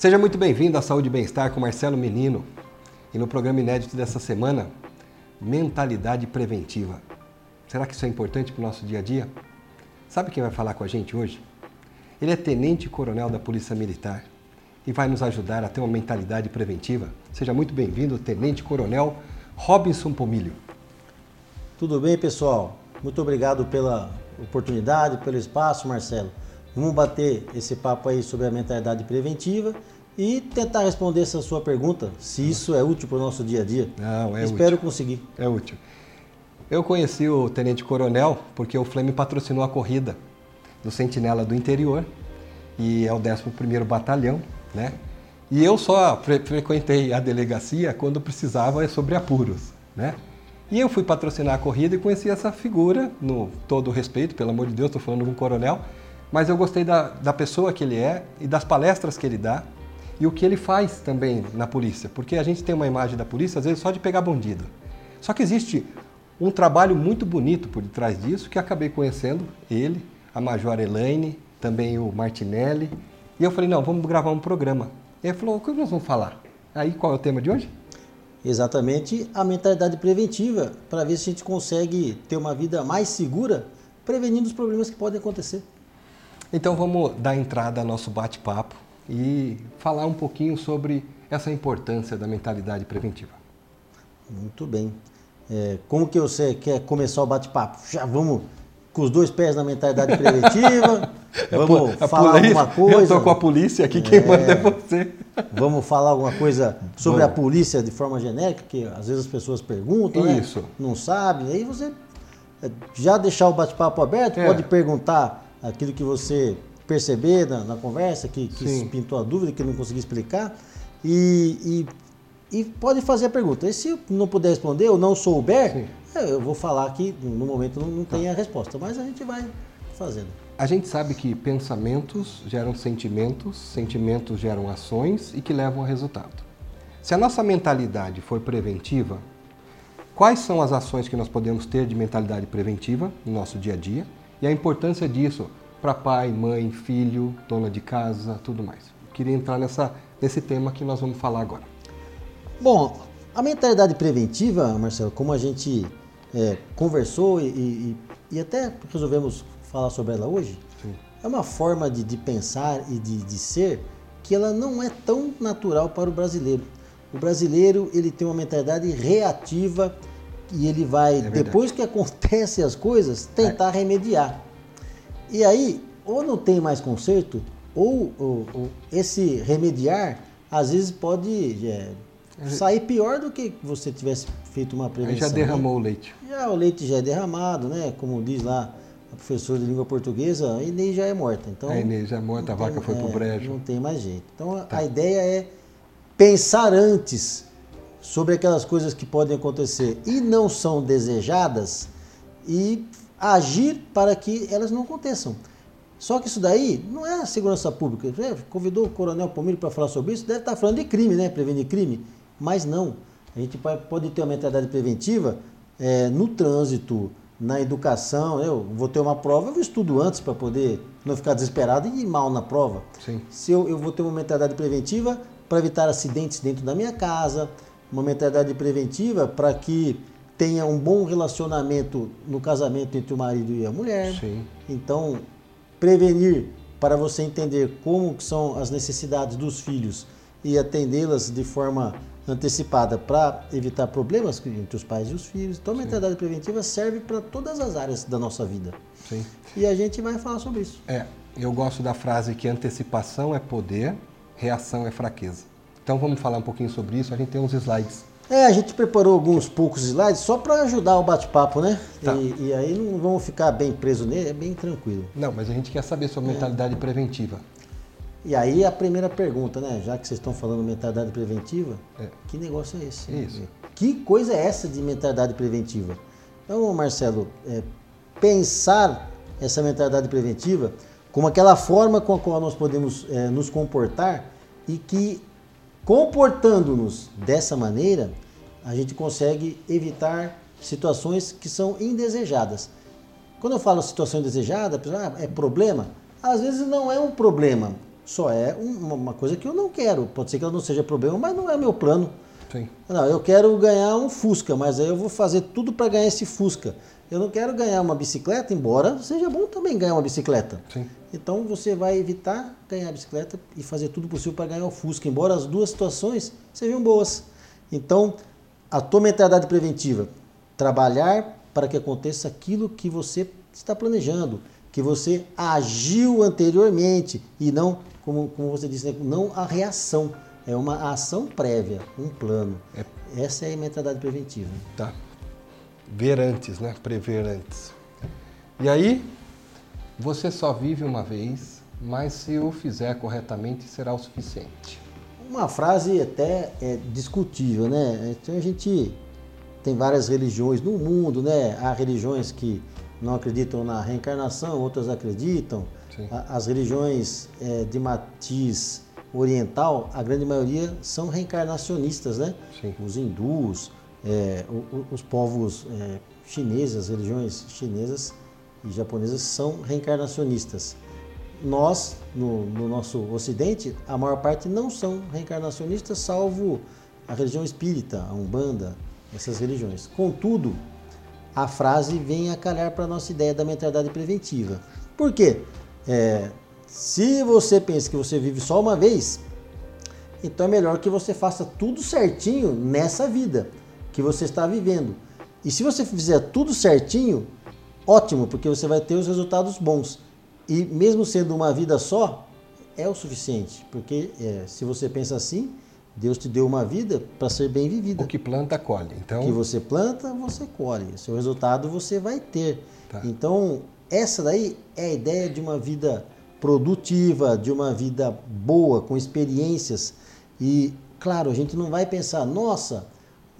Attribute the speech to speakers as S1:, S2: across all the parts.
S1: Seja muito bem-vindo à Saúde e Bem-Estar com Marcelo Menino. E no programa inédito dessa semana, mentalidade preventiva. Será que isso é importante para o nosso dia a dia? Sabe quem vai falar com a gente hoje? Ele é tenente-coronel da Polícia Militar e vai nos ajudar a ter uma mentalidade preventiva. Seja muito bem-vindo, tenente-coronel Robinson Pomilho.
S2: Tudo bem, pessoal? Muito obrigado pela oportunidade, pelo espaço, Marcelo. Vamos bater esse papo aí sobre a mentalidade preventiva e tentar responder essa sua pergunta, se isso é útil para o nosso dia a dia.
S1: Não, é
S2: Espero
S1: útil.
S2: conseguir.
S1: É útil. Eu conheci o Tenente Coronel porque o Flame patrocinou a corrida do Sentinela do Interior e é o 11º Batalhão, né? E eu só fre frequentei a delegacia quando precisava sobre apuros, né? E eu fui patrocinar a corrida e conheci essa figura, no todo respeito, pelo amor de Deus, estou falando com um coronel, mas eu gostei da, da pessoa que ele é e das palestras que ele dá e o que ele faz também na polícia, porque a gente tem uma imagem da polícia às vezes só de pegar bandido. Só que existe um trabalho muito bonito por detrás disso que acabei conhecendo ele, a Major Elaine, também o Martinelli, e eu falei, não, vamos gravar um programa. E ele falou, o que nós vamos falar? Aí qual é o tema de hoje?
S2: Exatamente a mentalidade preventiva, para ver se a gente consegue ter uma vida mais segura, prevenindo os problemas que podem acontecer.
S1: Então vamos dar entrada ao nosso bate-papo e falar um pouquinho sobre essa importância da mentalidade preventiva.
S2: Muito bem. É, como que você quer começar o bate-papo? Já vamos com os dois pés na mentalidade preventiva? vamos
S1: a
S2: falar
S1: polícia,
S2: alguma coisa?
S1: Eu estou com a polícia aqui, quem
S2: É.
S1: manda é você.
S2: Vamos falar alguma coisa sobre
S1: Vamos.
S2: a polícia de forma genérica, que às vezes as pessoas perguntam, né?
S1: Isso.
S2: Não sabem. Aí você é, já deixar o bate-papo aberto,
S1: É.
S2: pode perguntar aquilo que você perceber na, na conversa, que, que pintou a dúvida, que não consegui explicar. E, e, e pode fazer a pergunta. E se não puder responder ou não souber,
S1: Sim.
S2: é, eu vou falar que no momento não, não tem a resposta. Mas a gente vai fazendo.
S1: A gente sabe que pensamentos geram sentimentos, sentimentos geram ações e que levam a resultado. Se a nossa mentalidade for preventiva, quais são as ações que nós podemos ter de mentalidade preventiva no nosso dia a dia e a importância disso para pai, mãe, filho, dona de casa, tudo mais. Queria entrar nessa, nesse tema que nós vamos falar agora.
S2: Bom, a mentalidade preventiva, Marcelo, como a gente é, conversou e, e- e até resolvemos falar sobre ela hoje,
S1: Sim.
S2: é uma forma de, de pensar e de, de ser que ela não é tão natural para o brasileiro. O brasileiro ele tem uma mentalidade reativa e ele vai,
S1: verdade.
S2: depois que acontecem as coisas, tentar remediar. E aí, ou não tem mais conserto, ou, ou- ou esse remediar, às vezes pode é, sair pior do que você tivesse feito uma
S1: Aí
S2: prevenção.
S1: já
S2: né?
S1: derramou o leite.
S2: Já o leite já é derramado, né? Como diz lá a professora de língua portuguesa, a Inês já é morta. Então,
S1: A Inês já é morta, a vaca foi pro
S2: é,
S1: brejo.
S2: Não tem mais jeito. Então
S1: Tá.
S2: a ideia é pensar antes sobre aquelas coisas que podem acontecer e não são desejadas e agir para que elas não aconteçam. Só que isso daí não é a segurança pública. É, Convidou o Coronel Pomiro para falar sobre isso, deve estar falando de crime, né? Prevenir crime. Mas não. A gente pode ter uma mentalidade preventiva é, no trânsito, na educação. Eu vou ter uma prova, eu estudo antes para poder não ficar desesperado e ir mal na prova.
S1: Sim.
S2: Se eu, eu vou ter uma mentalidade preventiva para evitar acidentes dentro da minha casa, uma mentalidade preventiva para que tenha um bom relacionamento no casamento entre o marido e a mulher.
S1: Sim.
S2: Então, prevenir para você entender como são as necessidades dos filhos e atendê-las de forma antecipada para evitar problemas entre os pais e os filhos. Então, a mentalidade preventiva serve para todas as áreas da nossa vida.
S1: Sim.
S2: E a gente vai falar sobre isso.
S1: É, eu gosto da frase que antecipação é poder, reação é fraqueza. Então vamos falar um pouquinho sobre isso. A gente tem uns slides.
S2: É, a gente preparou alguns poucos slides só para ajudar o bate-papo, né?
S1: Tá.
S2: E, e aí não vamos ficar bem presos nele, é bem tranquilo.
S1: Não, mas a gente quer saber sobre mentalidade preventiva.
S2: E aí a primeira pergunta, né? Já que vocês estão falando mentalidade preventiva,
S1: É.
S2: que negócio é esse?
S1: Isso.
S2: Que coisa é essa de mentalidade preventiva? Então, Marcelo, é, pensar essa mentalidade preventiva como aquela forma com a qual nós podemos é, nos comportar e que, comportando-nos dessa maneira, a gente consegue evitar situações que são indesejadas. Quando eu falo situação indesejada, ah, é problema? Às vezes não é um problema, Só é um- uma coisa que eu não quero. Pode ser que ela não seja problema, mas não é meu plano.
S1: Sim.
S2: Não, eu quero ganhar um Fusca, mas aí eu vou fazer tudo para ganhar esse Fusca. Eu não quero ganhar uma bicicleta, embora seja bom também ganhar uma bicicleta.
S1: Sim.
S2: Então você vai evitar ganhar a bicicleta e fazer tudo possível para ganhar o Fusca, embora as duas situações sejam boas. Então, a tua mentalidade preventiva, trabalhar para que aconteça aquilo que você está planejando, que você agiu anteriormente e não, como, como você disse, né, não a reação. É uma ação prévia, um plano.
S1: É.
S2: Essa é a mentalidade preventiva.
S1: Tá. Ver antes, né? Prever antes. E aí, você só vive uma vez, mas se o fizer corretamente será o suficiente.
S2: Uma frase até é discutível, né? Então a gente tem várias religiões no mundo, né? Há religiões que não acreditam na reencarnação, outras acreditam.
S1: Sim.
S2: As religiões é, de matiz oriental, a grande maioria são reencarnacionistas, né?
S1: Sim.
S2: Os hindus, é, os povos é, chineses, as religiões chinesas e japonesas são reencarnacionistas. Nós, no, no nosso ocidente, a maior parte não são reencarnacionistas, salvo a religião espírita, a umbanda, essas religiões. Contudo, a frase vem a calhar para a nossa ideia da mentalidade preventiva. Por quê? É, se você pensa que você vive só uma vez, então é melhor que você faça tudo certinho nessa vida que você está vivendo. E se você fizer tudo certinho, ótimo, porque você vai ter os resultados bons. E mesmo sendo uma vida só, é o suficiente, porque é, se você pensa assim, Deus te deu uma vida para ser bem vivida.
S1: O que planta, colhe. Então,
S2: O que você planta, você colhe. Seu resultado você vai ter.
S1: Tá.
S2: Então, essa daí é a ideia de uma vida produtiva, de uma vida boa, com experiências. E, claro, a gente não vai pensar, nossa,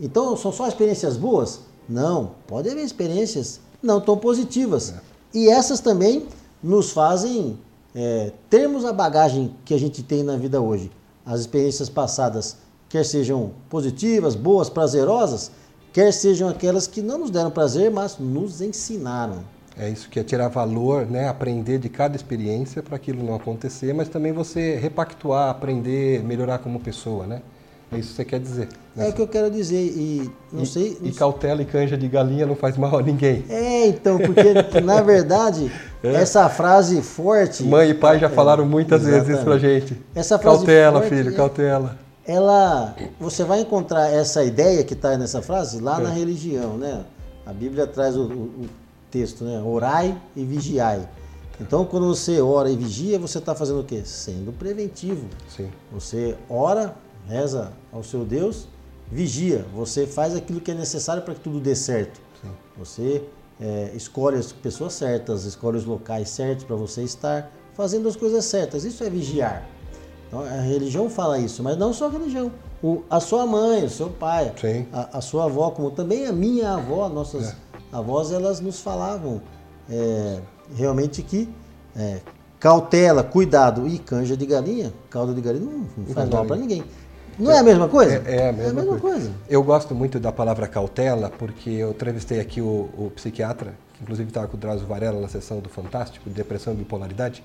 S2: então são só experiências boas? Não, pode haver experiências não tão positivas. E essas também nos fazem é, termos a bagagem que a gente tem na vida hoje. As experiências passadas, quer sejam positivas, boas, prazerosas, quer sejam aquelas que não nos deram prazer, mas nos ensinaram.
S1: é isso que é tirar valor, né? Aprender de cada experiência para aquilo não acontecer, mas também você repactuar, aprender, melhorar como pessoa, né? É isso que você quer dizer. né?
S2: É o que eu quero dizer. E não
S1: E-
S2: sei.
S1: E cautela e canja de galinha não faz mal a ninguém.
S2: É, então, porque na verdade, essa frase forte.
S1: É. Mãe e pai já
S2: É,
S1: falaram muitas vezes isso pra gente.
S2: Essa frase
S1: Cautela,
S2: forte
S1: filho,
S2: é-
S1: cautela.
S2: ela você vai encontrar essa ideia que está nessa frase lá
S1: É.
S2: na religião, né? A Bíblia traz o, o- o texto, né? Orai e vigiai. Então, quando você ora e vigia, você está fazendo o quê? Sendo preventivo.
S1: Sim.
S2: Você ora, reza ao seu Deus, vigia. Você faz aquilo que é necessário para que tudo dê certo.
S1: Sim.
S2: Você é, escolhe as pessoas certas, escolhe os locais certos para você estar fazendo as coisas certas. Isso é vigiar. Então, a religião fala isso, mas não só a religião. O- a sua mãe, o seu pai, a, a sua avó, como também a minha avó, nossas
S1: É.
S2: avós, elas nos falavam é, realmente que é, cautela, cuidado e canja de galinha, caldo de galinha não, não faz mal para ninguém. Não é a mesma coisa?
S1: É, é a mesma, coisa.
S2: coisa.
S1: Eu gosto muito da palavra cautela, porque eu entrevistei aqui o, o psiquiatra, que inclusive estava com o Drauzio Varela na sessão do Fantástico, de depressão e bipolaridade.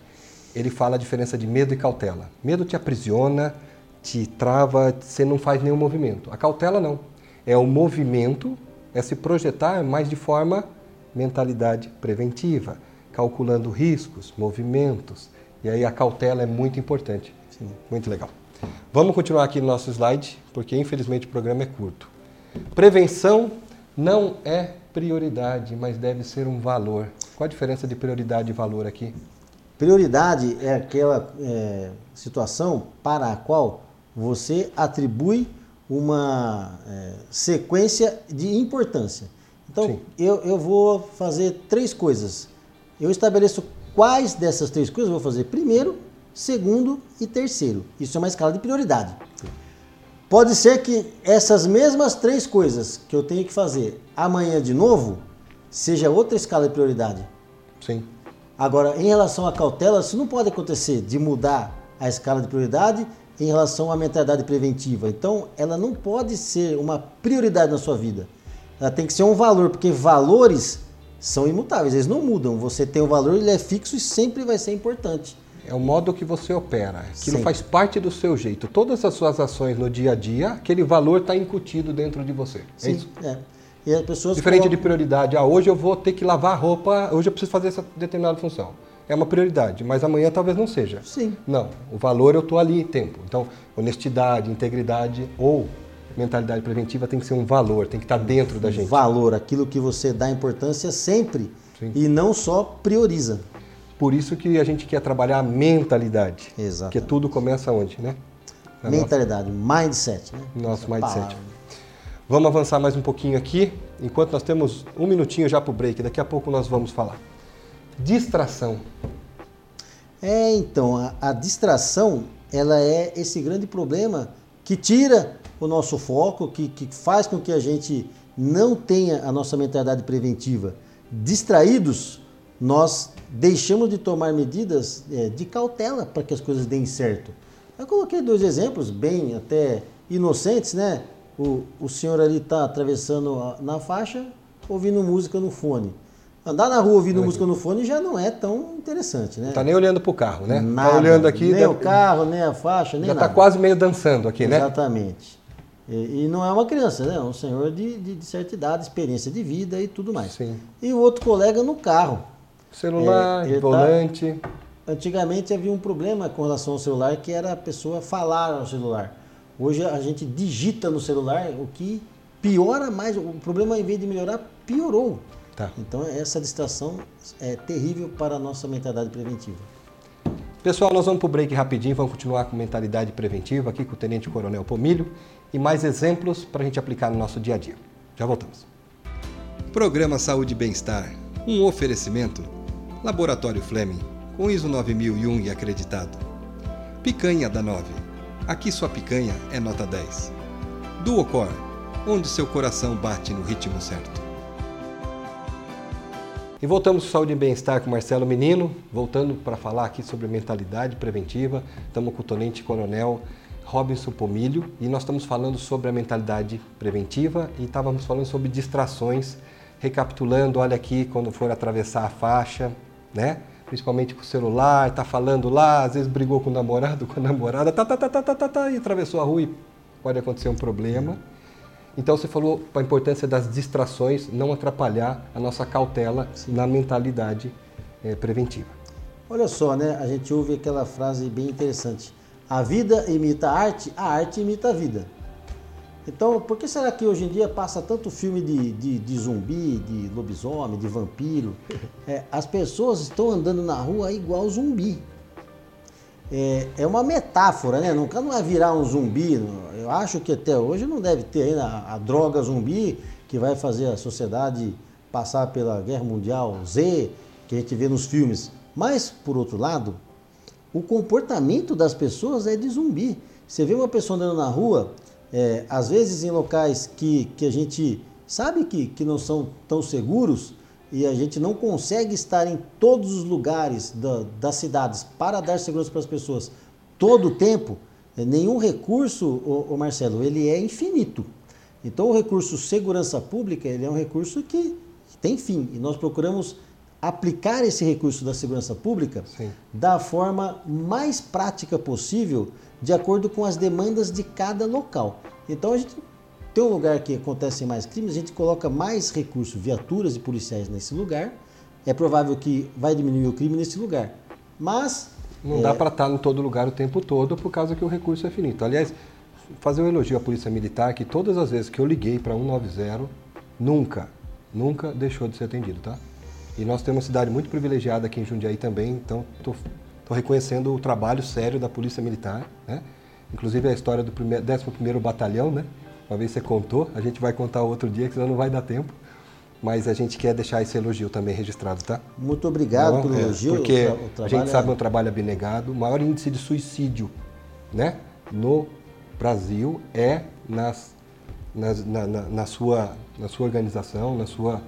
S1: Ele fala a diferença de medo e cautela. Medo te aprisiona, te trava, você não faz nenhum movimento. A cautela não. É o movimento, é se projetar mais de forma mentalidade preventiva, calculando riscos, movimentos. E aí a cautela é muito importante.
S2: Sim.
S1: Muito legal. Vamos continuar aqui no nosso slide, porque infelizmente o programa é curto. Prevenção não é prioridade, mas deve ser um valor. Qual a diferença de prioridade e valor aqui?
S2: Prioridade é aquela é, situação para a qual você atribui uma é, sequência de importância. Então,
S1: Sim.
S2: eu, eu vou fazer três coisas. Eu estabeleço quais dessas três coisas eu vou fazer primeiro, segundo e terceiro. Isso é uma escala de prioridade. Pode ser que essas mesmas três coisas que eu tenho que fazer amanhã de novo seja outra escala de prioridade.
S1: Sim.
S2: Agora, em relação à cautela, isso não pode acontecer de mudar a escala de prioridade em relação à mentalidade preventiva. Então, ela não pode ser uma prioridade na sua vida. Ela tem que ser um valor, porque valores são imutáveis, eles não mudam. Você tem um valor, ele é fixo e sempre vai ser importante.
S1: É o modo que você opera. Aquilo
S2: Sim.
S1: faz parte do seu jeito. Todas as suas ações no dia a dia, aquele valor está incutido dentro de você. É
S2: Sim,
S1: isso?
S2: é. E as pessoas
S1: Diferente de
S2: colocam-
S1: prioridade. Ah, hoje eu vou ter que lavar a roupa, hoje eu preciso fazer essa determinada função. É uma prioridade, mas amanhã talvez não seja.
S2: Sim.
S1: Não, o valor eu estou ali em tempo. Então, honestidade, integridade ou mentalidade preventiva tem que ser um valor, tem que estar dentro da gente.
S2: valor, aquilo que você dá importância sempre
S1: Sim.
S2: e não só prioriza.
S1: Por isso que a gente quer trabalhar a mentalidade.
S2: Exato.
S1: Porque tudo começa onde, né? Na nossa-
S2: Mentalidade, mindset, né?
S1: Nosso
S2: Essa
S1: mindset.
S2: palavra.
S1: Vamos avançar mais um pouquinho aqui, enquanto nós temos um minutinho já para o break. Daqui a pouco nós vamos falar. Distração.
S2: É, então, a, a distração, ela é esse grande problema que tira o nosso foco, que, que faz com que a gente não tenha a nossa mentalidade preventiva. Distraídos, nós deixamos de tomar medidas é, de cautela para que as coisas deem certo. Eu coloquei dois exemplos bem até inocentes, né? O, o senhor ali está atravessando a- na faixa, ouvindo música no fone. Andar na rua ouvindo música no fone já não é tão interessante, né?
S1: Não tá nem olhando para o carro, né?
S2: Nada,
S1: tá olhando aqui,
S2: nem
S1: deve-
S2: o carro, nem a faixa, nem
S1: já
S2: nada.
S1: está quase meio dançando aqui, né?
S2: Exatamente. E, e não é uma criança, né? É um senhor de, de, de certa idade, experiência de vida e tudo mais.
S1: Sim.
S2: E o outro colega no carro.
S1: Celular,
S2: É, ele tá-
S1: volante.
S2: Antigamente havia um problema com relação ao celular que era a pessoa falar ao celular. Hoje a gente digita no celular, o que piora mais. O problema, em vez de melhorar, piorou.
S1: Tá.
S2: Então essa distração é terrível para a nossa mentalidade preventiva.
S1: Pessoal, nós vamos para o break rapidinho, vamos continuar com mentalidade preventiva aqui com o Tenente Coronel Pomilho e mais exemplos para a gente aplicar no nosso dia a dia. Já voltamos. Programa Saúde e Bem-Estar, um oferecimento. Laboratório Fleming, com ISO 9001 e acreditado. Picanha da 9. Aqui sua picanha é nota 10. Duocor, onde seu coração bate no ritmo certo. E voltamos com Saúde e Bem-Estar com Marcelo Menino, voltando para falar aqui sobre mentalidade preventiva. Estamos com o Tenente Coronel Robinson Pomilho e nós estamos falando sobre a mentalidade preventiva e estávamos falando sobre distrações, recapitulando, olha aqui, quando for atravessar a faixa, né? Principalmente com o celular, tá falando lá, às vezes brigou com o namorado, com a namorada, tá, tá, tá, tá, tá, tá, tá, e atravessou a rua e pode acontecer um problema. Então você falou a importância das distrações, não atrapalhar a nossa cautela na mentalidade eh, preventiva.
S2: Olha só, né? A gente ouve aquela frase bem interessante. A vida imita a arte, a arte imita a vida. Então, por que será que hoje em dia passa tanto filme de, de, de zumbi, de lobisomem, de vampiro? É, as pessoas estão andando na rua igual zumbi. É, é uma metáfora, né? Nunca não vai virar um zumbi. Eu acho que até hoje não deve ter ainda a, a droga zumbi que vai fazer a sociedade passar pela Guerra Mundial Z, que a gente vê nos filmes. Mas, por outro lado, o comportamento das pessoas é de zumbi. Você vê uma pessoa andando na rua, é, às vezes em locais que, que a gente sabe que, que não são tão seguros e a gente não consegue estar em todos os lugares da- das cidades para dar segurança para as pessoas todo o tempo, é, nenhum recurso, ô Marcelo, ele é infinito. Então o recurso segurança pública ele é um recurso que tem fim e nós procuramos aplicar esse recurso da segurança pública
S1: Sim.
S2: da forma mais prática possível, de acordo com as demandas de cada local. Então a gente tem um lugar que acontecem mais crimes, a gente coloca mais recursos, viaturas e policiais nesse lugar. É provável que vai diminuir o crime nesse lugar. Mas
S1: Não dá para estar em todo lugar o tempo todo por causa que o recurso é finito. Aliás, fazer um elogio à Polícia Militar que todas as vezes que eu liguei para 190, nunca, nunca deixou de ser atendido, tá? E nós temos uma cidade muito privilegiada aqui em Jundiaí também, então estou reconhecendo o trabalho sério da Polícia Militar, né? Inclusive a história do primeiro, 11º Batalhão, né? Uma vez você contou, a gente vai contar outro dia, que senão não vai dar tempo. Mas a gente quer deixar esse elogio também registrado, tá?
S2: muito obrigado
S1: Não,
S2: pelo
S1: é,
S2: elogio.
S1: Porque a gente sabe
S2: é-
S1: um trabalho abnegado. O maior índice de suicídio né, no Brasil é nas, nas- na, na- na sua, na sua organização, na sua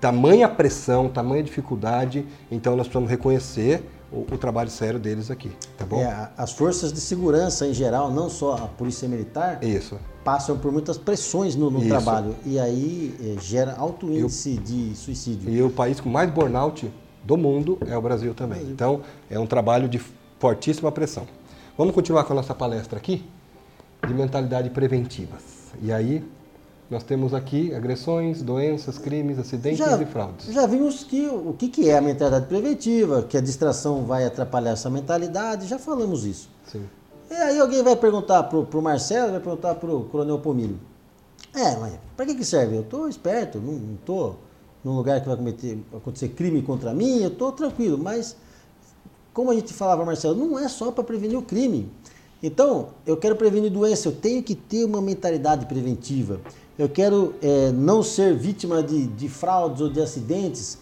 S1: tamanha pressão, tamanha dificuldade. Então nós precisamos reconhecer o, o trabalho sério deles aqui, tá bom?
S2: é, as forças de segurança em geral, não só a polícia militar,
S1: Isso.
S2: passam por muitas pressões no, no trabalho e aí eh, gera alto índice de suicídio.
S1: E o país com mais burnout do mundo é o Brasil também. Então, é um trabalho de fortíssima pressão. Vamos continuar com a nossa palestra aqui de mentalidade preventivas. E aí nós temos aqui agressões, doenças, crimes, acidentes
S2: Já,
S1: e fraudes.
S2: já vimos que o que, que é a mentalidade preventiva, que a distração vai atrapalhar essa mentalidade, já falamos isso.
S1: Sim.
S2: E aí alguém vai perguntar pro, pro Marcelo, vai perguntar pro Coronel Pomilho. É, mas para que, que serve? Eu tô esperto, não, não tô num lugar que vai cometer, acontecer crime contra mim, eu tô tranquilo, mas como a gente falava, Marcelo, não é só para prevenir o crime. Então, eu quero prevenir doença, eu tenho que ter uma mentalidade preventiva. Eu quero é, não ser vítima de, de fraudes ou de acidentes.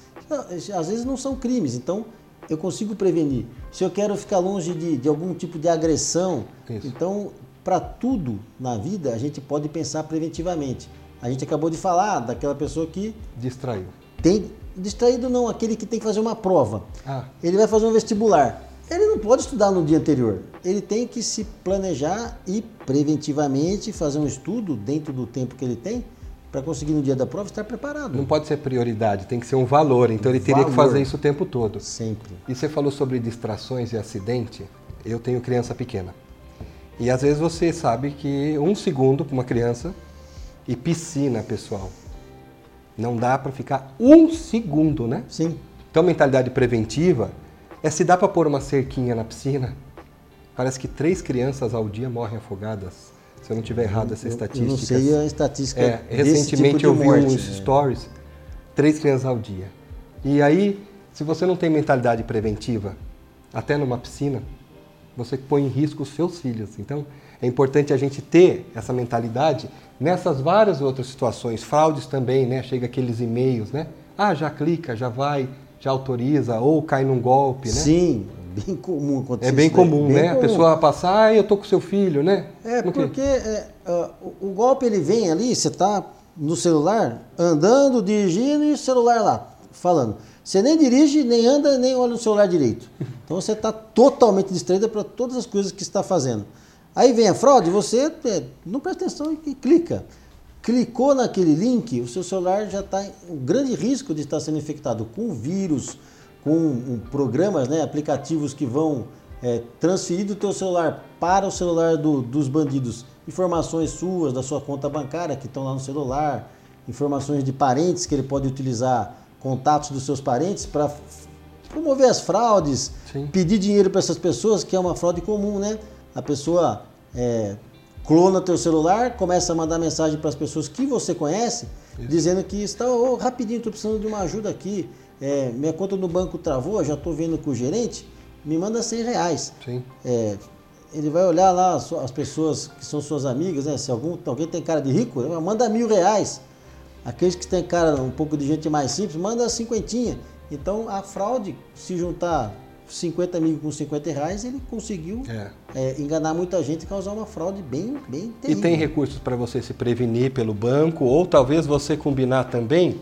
S2: Às vezes não são crimes, então eu consigo prevenir. Se eu quero ficar longe de, de algum tipo de agressão,
S1: Isso.
S2: então para tudo na vida a gente pode pensar preventivamente. A gente acabou de falar daquela pessoa que
S1: Distraiu.
S2: tem distraído não, aquele que tem que fazer uma prova.
S1: Ah,
S2: Ele vai fazer um vestibular. Ele não pode estudar no dia anterior. Ele tem que se planejar e preventivamente fazer um estudo dentro do tempo que ele tem para conseguir no dia da prova estar preparado.
S1: não pode ser prioridade, tem que ser um valor. Então ele teria que
S2: Valor.
S1: fazer isso o tempo todo.
S2: Sempre.
S1: E você falou sobre distrações e acidente. Eu tenho criança pequena. E às vezes você sabe que um segundo para uma criança e piscina, pessoal. Não dá para ficar um segundo, né?
S2: Sim.
S1: Então, mentalidade preventiva é se dá para pôr uma cerquinha na piscina. Parece que três crianças ao dia morrem afogadas. Se eu não tiver errado essa
S2: Eu-
S1: estatística.
S2: Eu não sei a estatística
S1: É, recentemente
S2: tipo
S1: eu vi
S2: morte,
S1: uns
S2: né?
S1: stories, três crianças ao dia. E aí, se você não tem mentalidade preventiva, até numa piscina, você põe em risco os seus filhos. Então, é importante a gente ter essa mentalidade nessas várias outras situações. Fraudes também, né? Chega aqueles e-mails, né? Ah, já clica, já vai, já autoriza, ou cai num golpe, né?
S2: Sim, bem comum acontecer
S1: É bem comum,
S2: bem
S1: né? A
S2: comum.
S1: pessoa passar, ah, eu tô com seu filho, né?
S2: É,
S1: No
S2: porque é, ah, o, golpe ele vem ali, você tá no celular, andando, dirigindo e o celular lá, falando. Você nem dirige, nem anda, nem olha no celular direito. Então você está totalmente distraído para todas as coisas que está fazendo. Aí vem a fraude, você é, não presta atenção e clica. Clicou naquele link, o seu celular já está em um grande risco de estar sendo infectado com vírus, com programas, né, aplicativos que vão é, transferir do teu celular para o celular do- dos bandidos informações suas, da sua conta bancária que estão lá no celular, informações de parentes que ele pode utilizar, contatos dos seus parentes para promover as fraudes,
S1: Sim.
S2: pedir dinheiro para essas pessoas, que é uma fraude comum, né? A pessoa é, clona teu celular, começa a mandar mensagem para as pessoas que você conhece, dizendo que está, ô, rapidinho, estou precisando de uma ajuda aqui, é, minha conta no banco travou, já estou vendo com o gerente, me manda 100 reais. É, ele vai olhar lá as pessoas que são suas amigas, né? Se algum, alguém tem cara de rico, manda mil reais. Aqueles que têm cara um pouco de gente mais simples, manda cinquentinha. Então a fraude, se juntar 50 mil com 50 reais, ele conseguiu
S1: É.
S2: é, enganar muita gente e causar uma fraude bem, bem
S1: E
S2: terrível.
S1: tem recursos para você se prevenir pelo banco, ou talvez você combinar também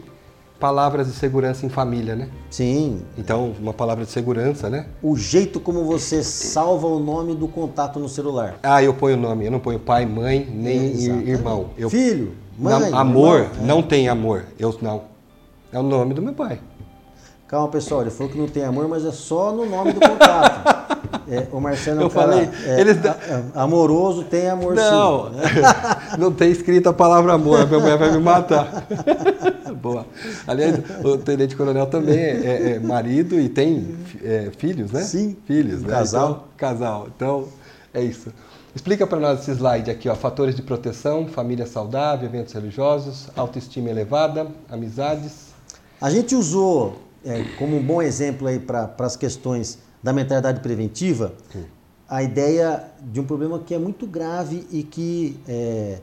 S1: palavras de segurança em família, né?
S2: Sim.
S1: Então, uma palavra de segurança, né?
S2: O jeito como você salva o nome do contato no celular.
S1: Ah, eu ponho o nome, eu não ponho pai, mãe, nem
S2: Exatamente.
S1: irmão. Eu,
S2: Filho,
S1: Não,
S2: mãe,
S1: amor,
S2: irmão, é.
S1: não tem amor. Eu não. É o nome do meu pai.
S2: Calma, pessoal, ele falou que não tem amor, mas é só no nome do contato. É, o Marcelo é um
S1: Eu
S2: cara
S1: falei,
S2: é,
S1: eles
S2: a- a- amoroso, tem amor
S1: Não,
S2: sim. né?
S1: não tem escrito a palavra amor, minha mulher vai me matar. Boa. Aliás, o tenente coronel também é, é- é marido e tem é, filhos, né?
S2: Sim.
S1: Filhos,
S2: Um
S1: né?
S2: casal.
S1: Então, casal. Então, é isso. Explica para nós esse slide aqui, ó. Fatores de proteção, família saudável, eventos religiosos, autoestima elevada, amizades.
S2: A gente usou é, como um bom exemplo aí para as questões da mentalidade preventiva a ideia de um problema que é muito grave e que é,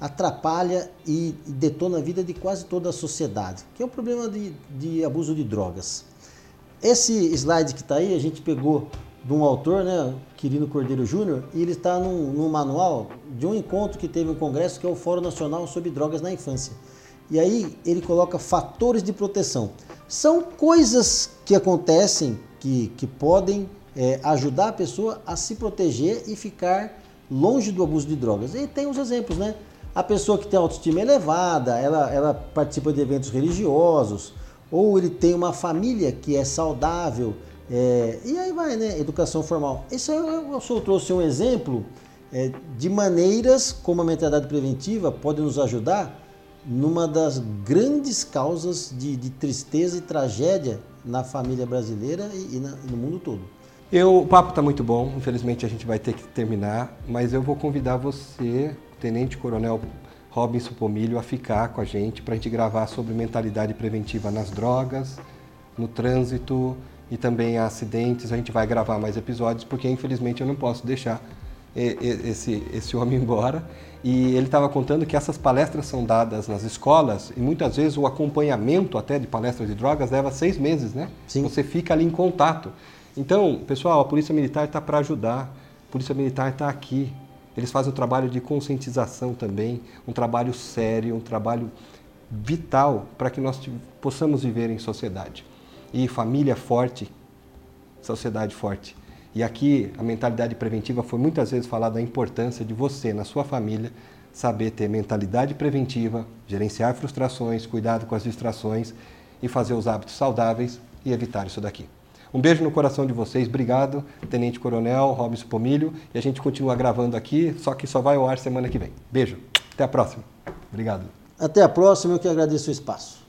S2: atrapalha e e detona a vida de quase toda a sociedade, que é o problema de, de abuso de drogas. Esse slide que está aí, a gente pegou de um autor, né, Quirino Cordeiro Júnior, e ele está num, num manual de um encontro que teve um congresso, que é o Fórum Nacional sobre Drogas na Infância. E aí ele coloca fatores de proteção. São coisas que acontecem, que, que podem é, ajudar a pessoa a se proteger e ficar longe do abuso de drogas. E tem os exemplos, né? A pessoa que tem autoestima elevada, ela, ela participa de eventos religiosos, ou ele tem uma família que é saudável, É, e aí vai, né? Educação formal. Isso eu, eu trouxe um exemplo é, de maneiras como a mentalidade preventiva pode nos ajudar numa das grandes causas de, de tristeza e tragédia na família brasileira e, e, na, no mundo todo.
S1: Eu, o papo está muito bom, infelizmente a gente vai ter que terminar, mas eu vou convidar você, Tenente Coronel Robinson Pomilho, a ficar com a gente para a gente gravar sobre mentalidade preventiva nas drogas, no trânsito e também acidentes. A gente vai gravar mais episódios porque infelizmente eu não posso deixar esse, esse homem embora. E ele estava contando que essas palestras são dadas nas escolas e muitas vezes o acompanhamento até de palestras de drogas leva seis meses, né? Sim. Você fica ali em contato. Então, pessoal, a Polícia Militar está para ajudar. A Polícia Militar está aqui. Eles fazem um trabalho de conscientização também, um trabalho sério, um trabalho vital para que nós possamos viver em sociedade. E família forte, sociedade forte. E aqui a mentalidade preventiva foi muitas vezes falada da importância de você, na sua família, saber ter mentalidade preventiva, gerenciar frustrações, cuidado com as distrações e fazer os hábitos saudáveis e evitar isso daqui. Um beijo no coração de vocês, obrigado, Tenente Coronel Robson Pomilho, e a gente continua gravando aqui, só que só vai ao ar semana que vem. Beijo, até a próxima. Obrigado.
S2: Até a próxima, eu que agradeço o espaço.